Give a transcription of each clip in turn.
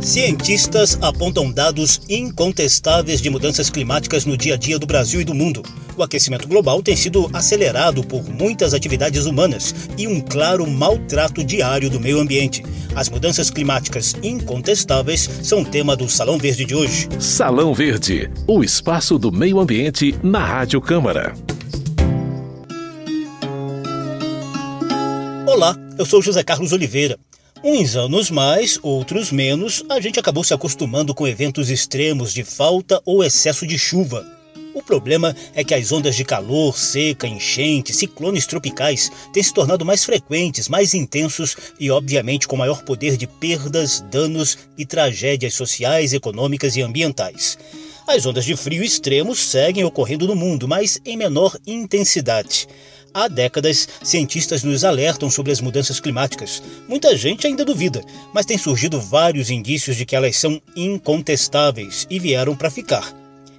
Cientistas apontam dados incontestáveis de mudanças climáticas no dia a dia do Brasil e do mundo. O aquecimento global tem sido acelerado por muitas atividades humanas e um claro maltrato diário do meio ambiente. As mudanças climáticas incontestáveis são tema do Salão Verde de hoje. Salão Verde, o espaço do meio ambiente na Rádio Câmara. Olá, eu sou José Carlos Oliveira. Uns anos mais, outros menos, a gente acabou se acostumando com eventos extremos de falta ou excesso de chuva. O problema é que as ondas de calor, seca, enchente, ciclones tropicais têm se tornado mais frequentes, mais intensos e, obviamente, com maior poder de perdas, danos e tragédias sociais, econômicas e ambientais. As ondas de frio extremos seguem ocorrendo no mundo, mas em menor intensidade. Há décadas, cientistas nos alertam sobre as mudanças climáticas. Muita gente ainda duvida, mas tem surgido vários indícios de que elas são incontestáveis e vieram para ficar.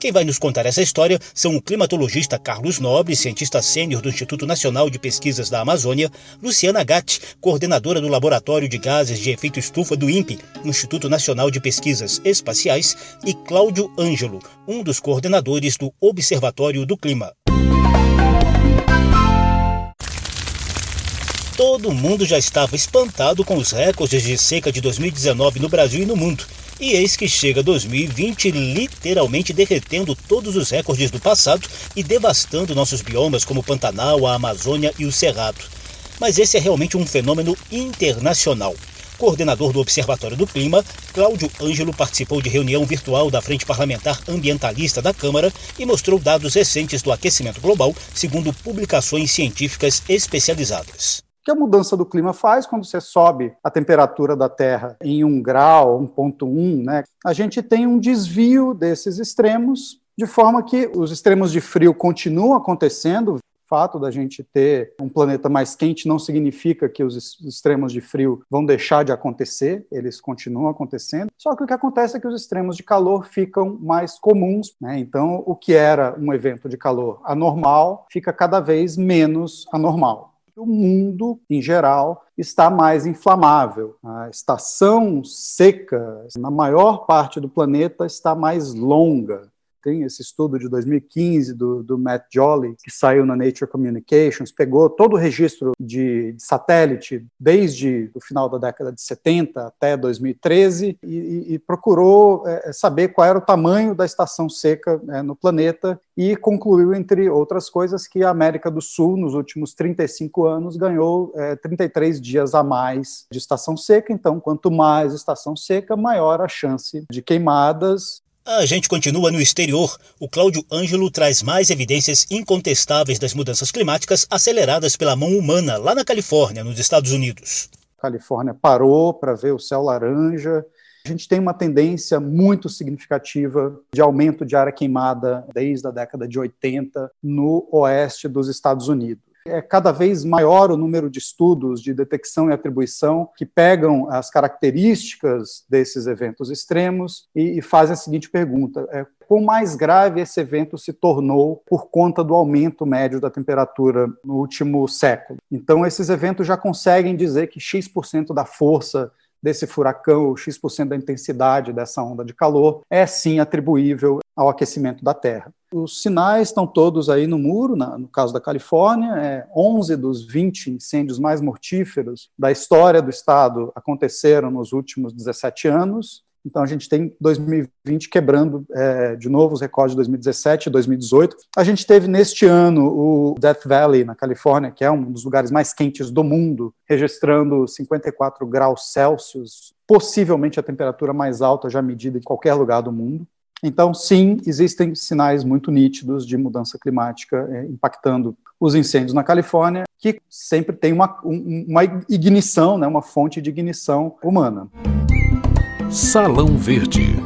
Quem vai nos contar essa história são o climatologista Carlos Nobre, cientista sênior do Instituto Nacional de Pesquisas da Amazônia, Luciana Gatti, coordenadora do Laboratório de Gases de Efeito Estufa do INPE, Instituto Nacional de Pesquisas Espaciais, e Cláudio Ângelo, um dos coordenadores do Observatório do Clima. Todo mundo já estava espantado com os recordes de seca de 2019 no Brasil e no mundo. E eis que chega 2020 literalmente derretendo todos os recordes do passado e devastando nossos biomas como o Pantanal, a Amazônia e o Cerrado. Mas esse é realmente um fenômeno internacional. Coordenador do Observatório do Clima, Cláudio Ângelo participou de reunião virtual da Frente Parlamentar Ambientalista da Câmara e mostrou dados recentes do aquecimento global, segundo publicações científicas especializadas que a mudança do clima faz quando você sobe a temperatura da Terra em 1 grau, 1.1, né? A gente tem um desvio desses extremos, de forma que os extremos de frio continuam acontecendo. O fato da gente ter um planeta mais quente não significa que os extremos de frio vão deixar de acontecer, eles continuam acontecendo. Só que o que acontece é que os extremos de calor ficam mais comuns. Né? Então, o que era um evento de calor anormal fica cada vez menos anormal o mundo, em geral, está mais inflamável. A estação seca, na maior parte do planeta, está mais longa tem esse estudo de 2015 do, do Matt Jolly, que saiu na Nature Communications, pegou todo o registro de, de satélite desde o final da década de 70 até 2013 e, e procurou é, saber qual era o tamanho da estação seca é, no planeta e concluiu, entre outras coisas, que a América do Sul, nos últimos 35 anos, ganhou é, 33 dias a mais de estação seca. Então, quanto mais estação seca, maior a chance de queimadas a gente continua no exterior. O Cláudio Ângelo traz mais evidências incontestáveis das mudanças climáticas aceleradas pela mão humana lá na Califórnia, nos Estados Unidos. A Califórnia parou para ver o céu laranja. A gente tem uma tendência muito significativa de aumento de área queimada desde a década de 80 no oeste dos Estados Unidos. É cada vez maior o número de estudos de detecção e atribuição que pegam as características desses eventos extremos e, e fazem a seguinte pergunta: é, quão mais grave esse evento se tornou por conta do aumento médio da temperatura no último século? Então, esses eventos já conseguem dizer que X% da força desse furacão, o X% da intensidade dessa onda de calor, é sim atribuível ao aquecimento da Terra. Os sinais estão todos aí no muro, na, no caso da Califórnia, é, 11 dos 20 incêndios mais mortíferos da história do estado aconteceram nos últimos 17 anos. Então a gente tem 2020 quebrando é, de novo os recordes de 2017 e 2018. A gente teve neste ano o Death Valley, na Califórnia, que é um dos lugares mais quentes do mundo, registrando 54 graus Celsius, possivelmente a temperatura mais alta já medida em qualquer lugar do mundo. Então, sim, existem sinais muito nítidos de mudança climática é, impactando os incêndios na Califórnia, que sempre tem uma, um, uma ignição, né, uma fonte de ignição humana. Salão Verde.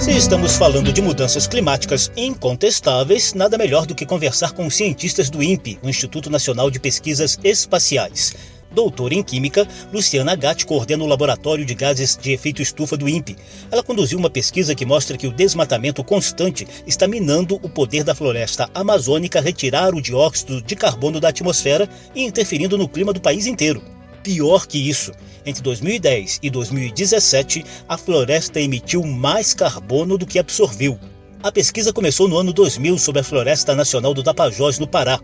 Se estamos falando de mudanças climáticas incontestáveis, nada melhor do que conversar com os cientistas do INPE, o Instituto Nacional de Pesquisas Espaciais. Doutora em Química, Luciana Gatti coordena o Laboratório de Gases de Efeito Estufa do INPE. Ela conduziu uma pesquisa que mostra que o desmatamento constante está minando o poder da floresta amazônica retirar o dióxido de carbono da atmosfera e interferindo no clima do país inteiro. Pior que isso, entre 2010 e 2017, a floresta emitiu mais carbono do que absorveu. A pesquisa começou no ano 2000 sobre a Floresta Nacional do Tapajós, no Pará.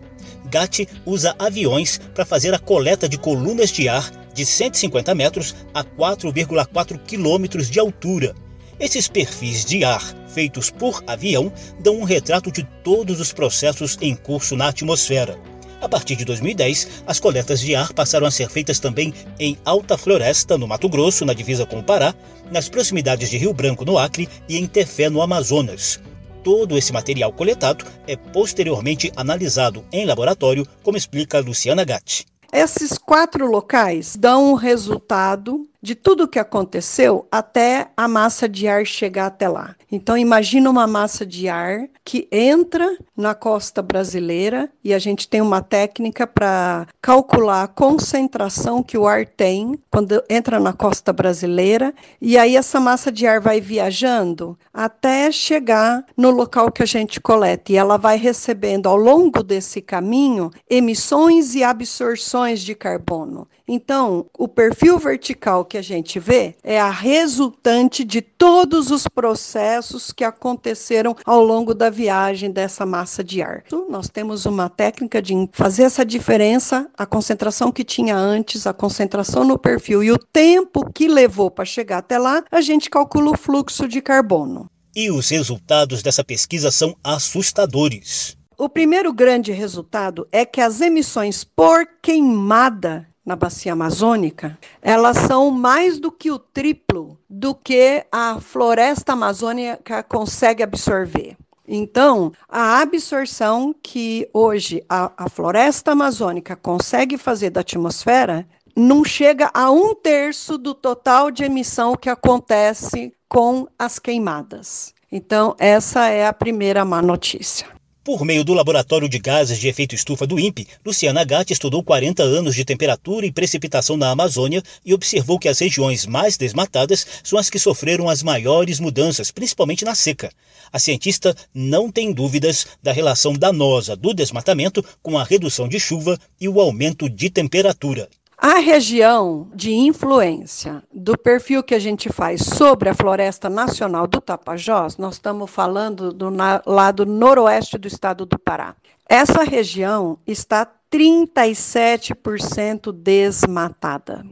GAT usa aviões para fazer a coleta de colunas de ar de 150 metros a 4,4 quilômetros de altura. Esses perfis de ar feitos por avião dão um retrato de todos os processos em curso na atmosfera. A partir de 2010, as coletas de ar passaram a ser feitas também em Alta Floresta, no Mato Grosso, na divisa com o Pará, nas proximidades de Rio Branco, no Acre, e em Tefé, no Amazonas. Todo esse material coletado é posteriormente analisado em laboratório, como explica Luciana Gatti. Esses quatro locais dão o resultado de tudo o que aconteceu até a massa de ar chegar até lá. Então imagina uma massa de ar que entra na costa brasileira e a gente tem uma técnica para calcular a concentração que o ar tem quando entra na costa brasileira e aí essa massa de ar vai viajando até chegar no local que a gente coleta e ela vai recebendo ao longo desse caminho emissões e absorções de carbono. Então, o perfil vertical que a gente vê é a resultante de todos os processos que aconteceram ao longo da viagem dessa massa de ar. Nós temos uma técnica de fazer essa diferença, a concentração que tinha antes, a concentração no perfil e o tempo que levou para chegar até lá, a gente calcula o fluxo de carbono. E os resultados dessa pesquisa são assustadores. O primeiro grande resultado é que as emissões por queimada na bacia amazônica, elas são mais do que o triplo do que a floresta amazônica consegue absorver. Então, a absorção que hoje a, a floresta amazônica consegue fazer da atmosfera não chega a um terço do total de emissão que acontece com as queimadas. Então, essa é a primeira má notícia. Por meio do Laboratório de Gases de Efeito Estufa do INPE, Luciana Gatti estudou 40 anos de temperatura e precipitação na Amazônia e observou que as regiões mais desmatadas são as que sofreram as maiores mudanças, principalmente na seca. A cientista não tem dúvidas da relação danosa do desmatamento com a redução de chuva e o aumento de temperatura. A região de influência do perfil que a gente faz sobre a Floresta Nacional do Tapajós, nós estamos falando do lado noroeste do estado do Pará. Essa região está 37% desmatada.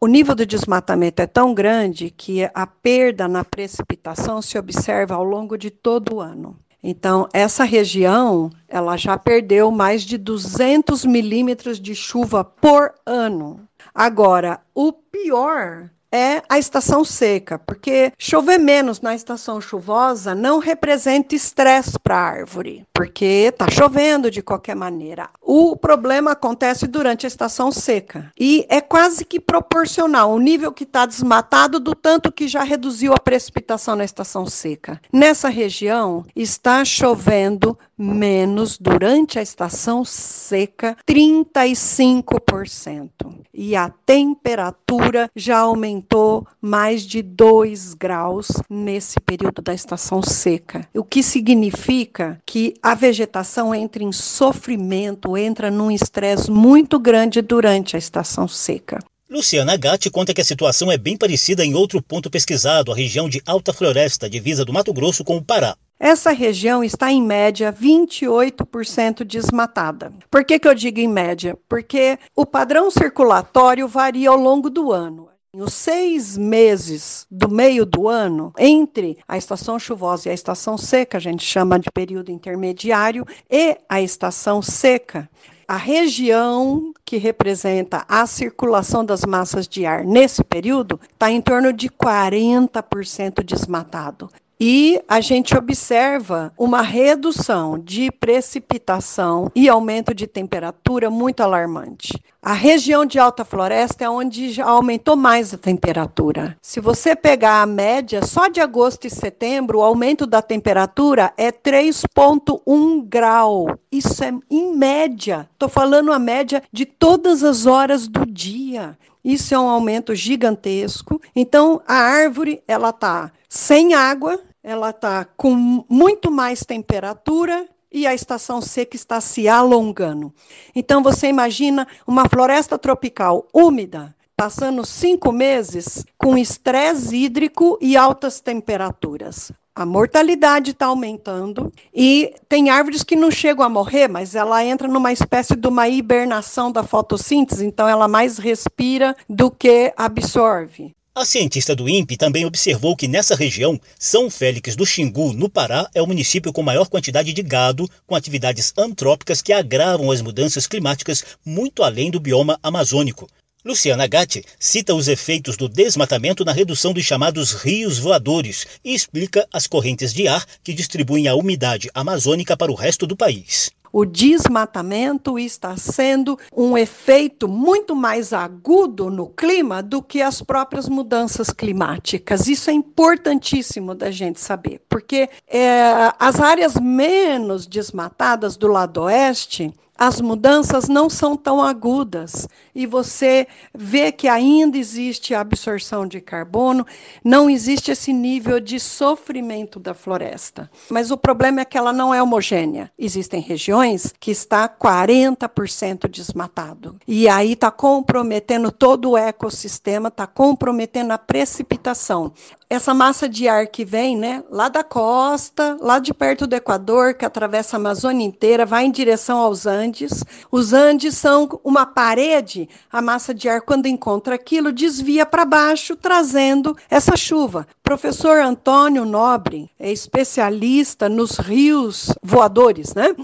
O nível de desmatamento é tão grande que a perda na precipitação se observa ao longo de todo o ano. Então, essa região, ela já perdeu mais de 200 milímetros de chuva por ano. Agora, o pior é a estação seca, porque chover menos na estação chuvosa não representa estresse para a árvore, porque está chovendo de qualquer maneira. O problema acontece durante a estação seca e é quase que proporcional o nível que está desmatado do tanto que já reduziu a precipitação na estação seca. Nessa região está chovendo menos durante a estação seca 35% e a temperatura já aumentou mais de 2 graus nesse período da estação seca, o que significa que a vegetação entra em sofrimento, entra num estresse muito grande durante a estação seca. Luciana Gatti conta que a situação é bem parecida em outro ponto pesquisado, a região de Alta Floresta, divisa do Mato Grosso com o Pará. Essa região está, em média, 28% desmatada. Por que, que eu digo em média? Porque o padrão circulatório varia ao longo do ano. Os seis meses do meio do ano, entre a estação chuvosa e a estação seca, a gente chama de período intermediário, e a estação seca, a região que representa a circulação das massas de ar nesse período está em torno de 40% desmatado. E a gente observa uma redução de precipitação e aumento de temperatura muito alarmante. A região de alta floresta é onde já aumentou mais a temperatura. Se você pegar a média, só de agosto e setembro, o aumento da temperatura é 3,1 grau. Isso é em média. Estou falando a média de todas as horas do dia. Isso é um aumento gigantesco. Então, a árvore ela está sem água, ela está com muito mais temperatura e a estação seca está se alongando. Então, você imagina uma floresta tropical úmida, passando cinco meses com estresse hídrico e altas temperaturas. A mortalidade está aumentando e tem árvores que não chegam a morrer, mas ela entra numa espécie de uma hibernação da fotossíntese, então ela mais respira do que absorve. A cientista do INPE também observou que nessa região, São Félix do Xingu, no Pará, é o município com maior quantidade de gado, com atividades antrópicas que agravam as mudanças climáticas muito além do bioma amazônico. Luciana Gatti cita os efeitos do desmatamento na redução dos chamados rios voadores e explica as correntes de ar que distribuem a umidade amazônica para o resto do país o desmatamento está sendo um efeito muito mais agudo no clima do que as próprias mudanças climáticas. Isso é importantíssimo da gente saber, porque é, as áreas menos desmatadas do lado oeste as mudanças não são tão agudas e você vê que ainda existe a absorção de carbono, não existe esse nível de sofrimento da floresta. Mas o problema é que ela não é homogênea. Existem regiões que está 40% desmatado. E aí está comprometendo todo o ecossistema, está comprometendo a precipitação essa massa de ar que vem, né, lá da costa, lá de perto do Equador, que atravessa a Amazônia inteira, vai em direção aos Andes. Os Andes são uma parede, a massa de ar, quando encontra aquilo, desvia para baixo, trazendo essa chuva. Professor Antônio Nobre é especialista nos rios voadores, né?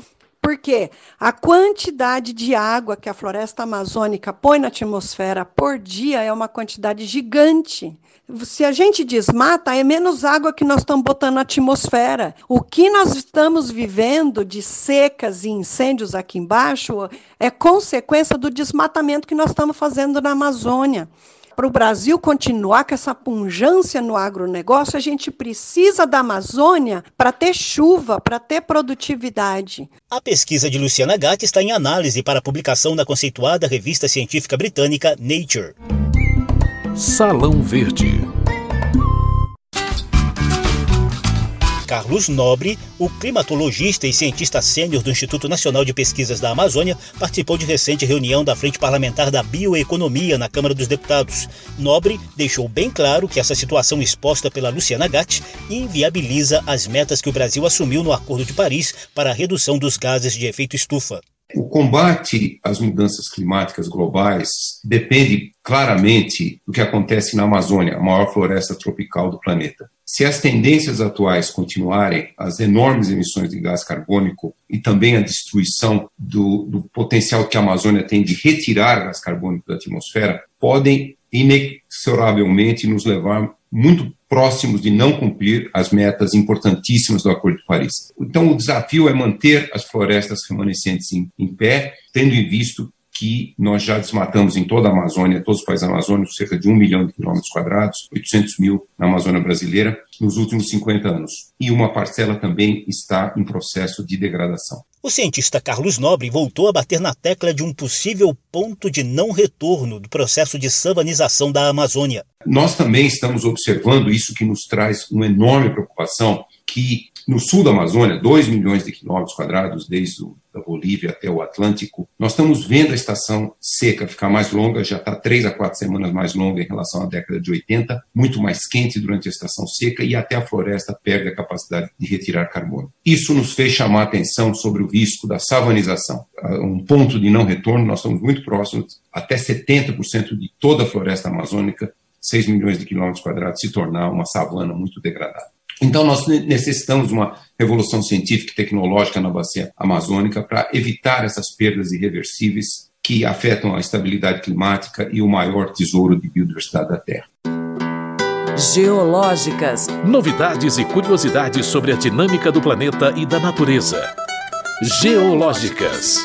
Porque a quantidade de água que a floresta amazônica põe na atmosfera por dia é uma quantidade gigante. Se a gente desmata, é menos água que nós estamos botando na atmosfera. O que nós estamos vivendo de secas e incêndios aqui embaixo é consequência do desmatamento que nós estamos fazendo na Amazônia para o Brasil continuar com essa punjância no agronegócio, a gente precisa da Amazônia para ter chuva, para ter produtividade. A pesquisa de Luciana Gatti está em análise para publicação na conceituada revista científica britânica Nature. Salão Verde. Carlos Nobre, o climatologista e cientista sênior do Instituto Nacional de Pesquisas da Amazônia, participou de recente reunião da Frente Parlamentar da Bioeconomia na Câmara dos Deputados. Nobre deixou bem claro que essa situação exposta pela Luciana Gatti inviabiliza as metas que o Brasil assumiu no Acordo de Paris para a redução dos gases de efeito estufa. O combate às mudanças climáticas globais depende claramente do que acontece na Amazônia, a maior floresta tropical do planeta. Se as tendências atuais continuarem, as enormes emissões de gás carbônico e também a destruição do, do potencial que a Amazônia tem de retirar gás carbônico da atmosfera, podem inexoravelmente nos levar muito próximos de não cumprir as metas importantíssimas do Acordo de Paris. Então, o desafio é manter as florestas remanescentes em, em pé, tendo em visto que nós já desmatamos em toda a Amazônia, todos os países amazônicos, cerca de um milhão de quilômetros quadrados, 800 mil na Amazônia brasileira, nos últimos 50 anos. E uma parcela também está em processo de degradação. O cientista Carlos Nobre voltou a bater na tecla de um possível ponto de não retorno do processo de savanização da Amazônia. Nós também estamos observando isso que nos traz uma enorme preocupação, que no sul da Amazônia, 2 milhões de quilômetros quadrados, desde o, Bolívia até o Atlântico, nós estamos vendo a estação seca ficar mais longa, já está três a quatro semanas mais longa em relação à década de 80, muito mais quente durante a estação seca e até a floresta perde a capacidade de retirar carbono. Isso nos fez chamar atenção sobre o risco da savanização. Um ponto de não retorno, nós estamos muito próximos, até 70% de toda a floresta amazônica 6 milhões de quilômetros quadrados se tornar uma savana muito degradada. Então, nós necessitamos de uma revolução científica e tecnológica na bacia amazônica para evitar essas perdas irreversíveis que afetam a estabilidade climática e o maior tesouro de biodiversidade da Terra. Geológicas. Novidades e curiosidades sobre a dinâmica do planeta e da natureza. Geológicas.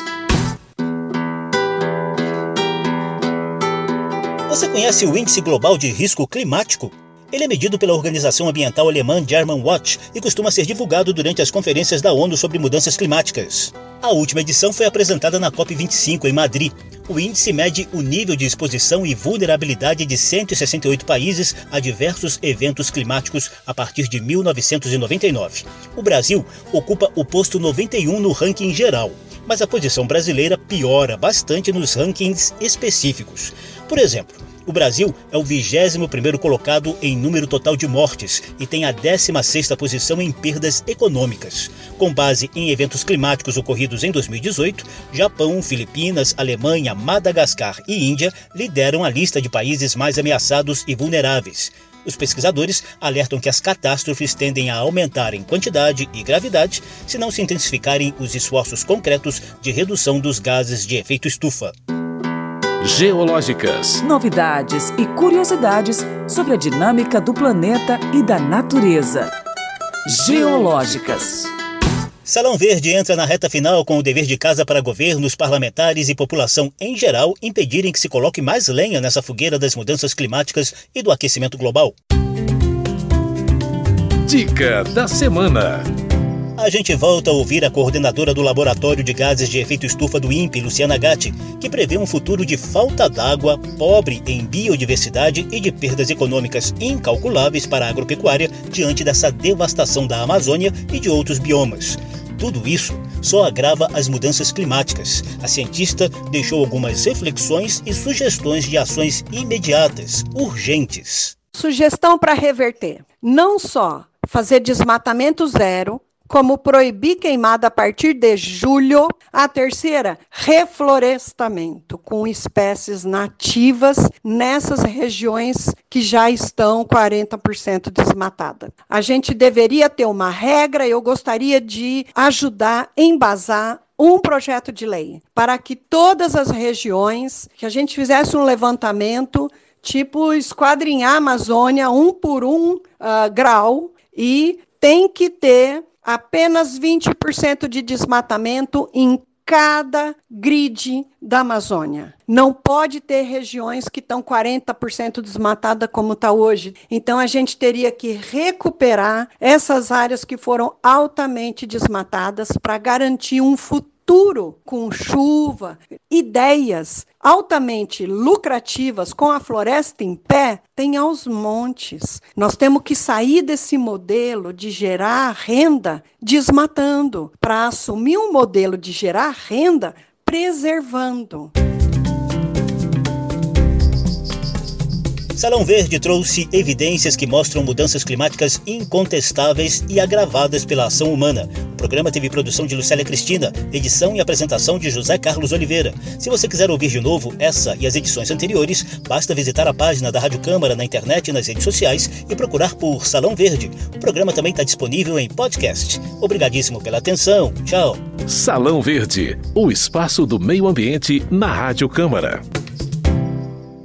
Você conhece o Índice Global de Risco Climático? Ele é medido pela organização ambiental alemã German Watch e costuma ser divulgado durante as conferências da ONU sobre mudanças climáticas. A última edição foi apresentada na COP25 em Madrid. O índice mede o nível de exposição e vulnerabilidade de 168 países a diversos eventos climáticos a partir de 1999. O Brasil ocupa o posto 91 no ranking geral, mas a posição brasileira piora bastante nos rankings específicos. Por exemplo, o Brasil é o 21º colocado em número total de mortes e tem a 16ª posição em perdas econômicas. Com base em eventos climáticos ocorridos em 2018, Japão, Filipinas, Alemanha, Madagascar e Índia lideram a lista de países mais ameaçados e vulneráveis. Os pesquisadores alertam que as catástrofes tendem a aumentar em quantidade e gravidade se não se intensificarem os esforços concretos de redução dos gases de efeito estufa. Geológicas. Novidades e curiosidades sobre a dinâmica do planeta e da natureza. Geológicas. Salão Verde entra na reta final com o dever de casa para governos, parlamentares e população em geral impedirem que se coloque mais lenha nessa fogueira das mudanças climáticas e do aquecimento global. Dica da semana. A gente volta a ouvir a coordenadora do Laboratório de Gases de Efeito Estufa do INPE, Luciana Gatti, que prevê um futuro de falta d'água, pobre em biodiversidade e de perdas econômicas incalculáveis para a agropecuária diante dessa devastação da Amazônia e de outros biomas. Tudo isso só agrava as mudanças climáticas. A cientista deixou algumas reflexões e sugestões de ações imediatas, urgentes. Sugestão para reverter: não só fazer desmatamento zero, como proibir queimada a partir de julho. A terceira, reflorestamento com espécies nativas nessas regiões que já estão 40% desmatadas. A gente deveria ter uma regra, eu gostaria de ajudar, embasar um projeto de lei para que todas as regiões, que a gente fizesse um levantamento, tipo esquadrinhar a Amazônia um por um uh, grau, e tem que ter apenas 20% de desmatamento em cada grid da Amazônia. Não pode ter regiões que estão 40% desmatadas como está hoje. Então a gente teria que recuperar essas áreas que foram altamente desmatadas para garantir um futuro futuro com chuva, ideias altamente lucrativas com a floresta em pé, tem aos montes. Nós temos que sair desse modelo de gerar renda desmatando para assumir um modelo de gerar renda preservando. Salão Verde trouxe evidências que mostram mudanças climáticas incontestáveis e agravadas pela ação humana. Programa teve produção de Lucélia Cristina, edição e apresentação de José Carlos Oliveira. Se você quiser ouvir de novo essa e as edições anteriores, basta visitar a página da Rádio Câmara na internet e nas redes sociais e procurar por Salão Verde. O programa também está disponível em podcast. Obrigadíssimo pela atenção. Tchau. Salão Verde, o espaço do meio ambiente na Rádio Câmara.